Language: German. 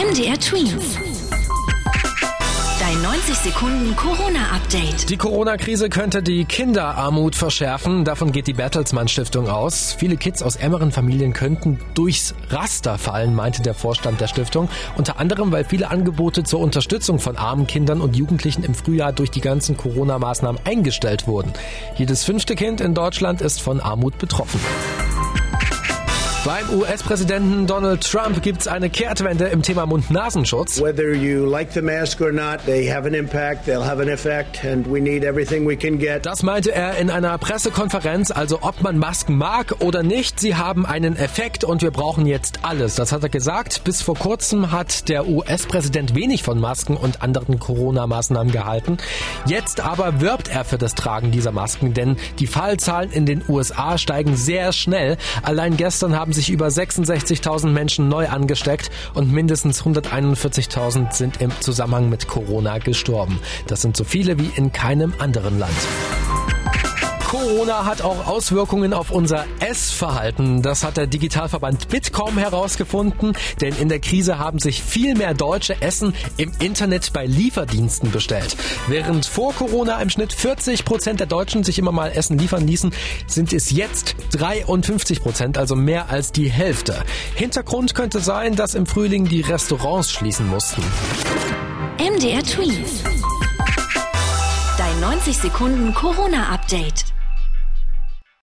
MDR Twins. Dein 90 Sekunden Corona-Update. Die Corona-Krise könnte die Kinderarmut verschärfen. Davon geht die Bertelsmann Stiftung aus. Viele Kids aus ärmeren Familien könnten durchs Raster fallen, meinte der Vorstand der Stiftung. Unter anderem, weil viele Angebote zur Unterstützung von armen Kindern und Jugendlichen im Frühjahr durch die ganzen Corona-Maßnahmen eingestellt wurden. Jedes fünfte Kind in Deutschland ist von Armut betroffen. Beim US-Präsidenten Donald Trump gibt es eine Kehrtwende im Thema Mund-Nasenschutz. Whether you like the mask or not, they have an impact, they'll have an effect, and we need everything we can get. Das meinte er in einer Pressekonferenz, also ob man Masken mag oder nicht, sie haben einen Effekt und wir brauchen jetzt alles. Das hat er gesagt. Bis vor kurzem hat der US-Präsident wenig von Masken und anderen Corona-Maßnahmen gehalten. Jetzt aber wirbt er für das Tragen dieser Masken, denn die Fallzahlen in den USA steigen sehr schnell. Allein gestern haben haben sich über 66.000 Menschen neu angesteckt und mindestens 141.000 sind im Zusammenhang mit Corona gestorben. Das sind so viele wie in keinem anderen Land. Corona hat auch Auswirkungen auf unser Essverhalten. Das hat der Digitalverband Bitkom herausgefunden, denn in der Krise haben sich viel mehr Deutsche Essen im Internet bei Lieferdiensten bestellt. Während vor Corona im Schnitt 40 Prozent der Deutschen sich immer mal Essen liefern ließen, sind es jetzt 53 Prozent, also mehr als die Hälfte. Hintergrund könnte sein, dass im Frühling die Restaurants schließen mussten. MDR Tweets. Dein 90 Sekunden Corona-Update.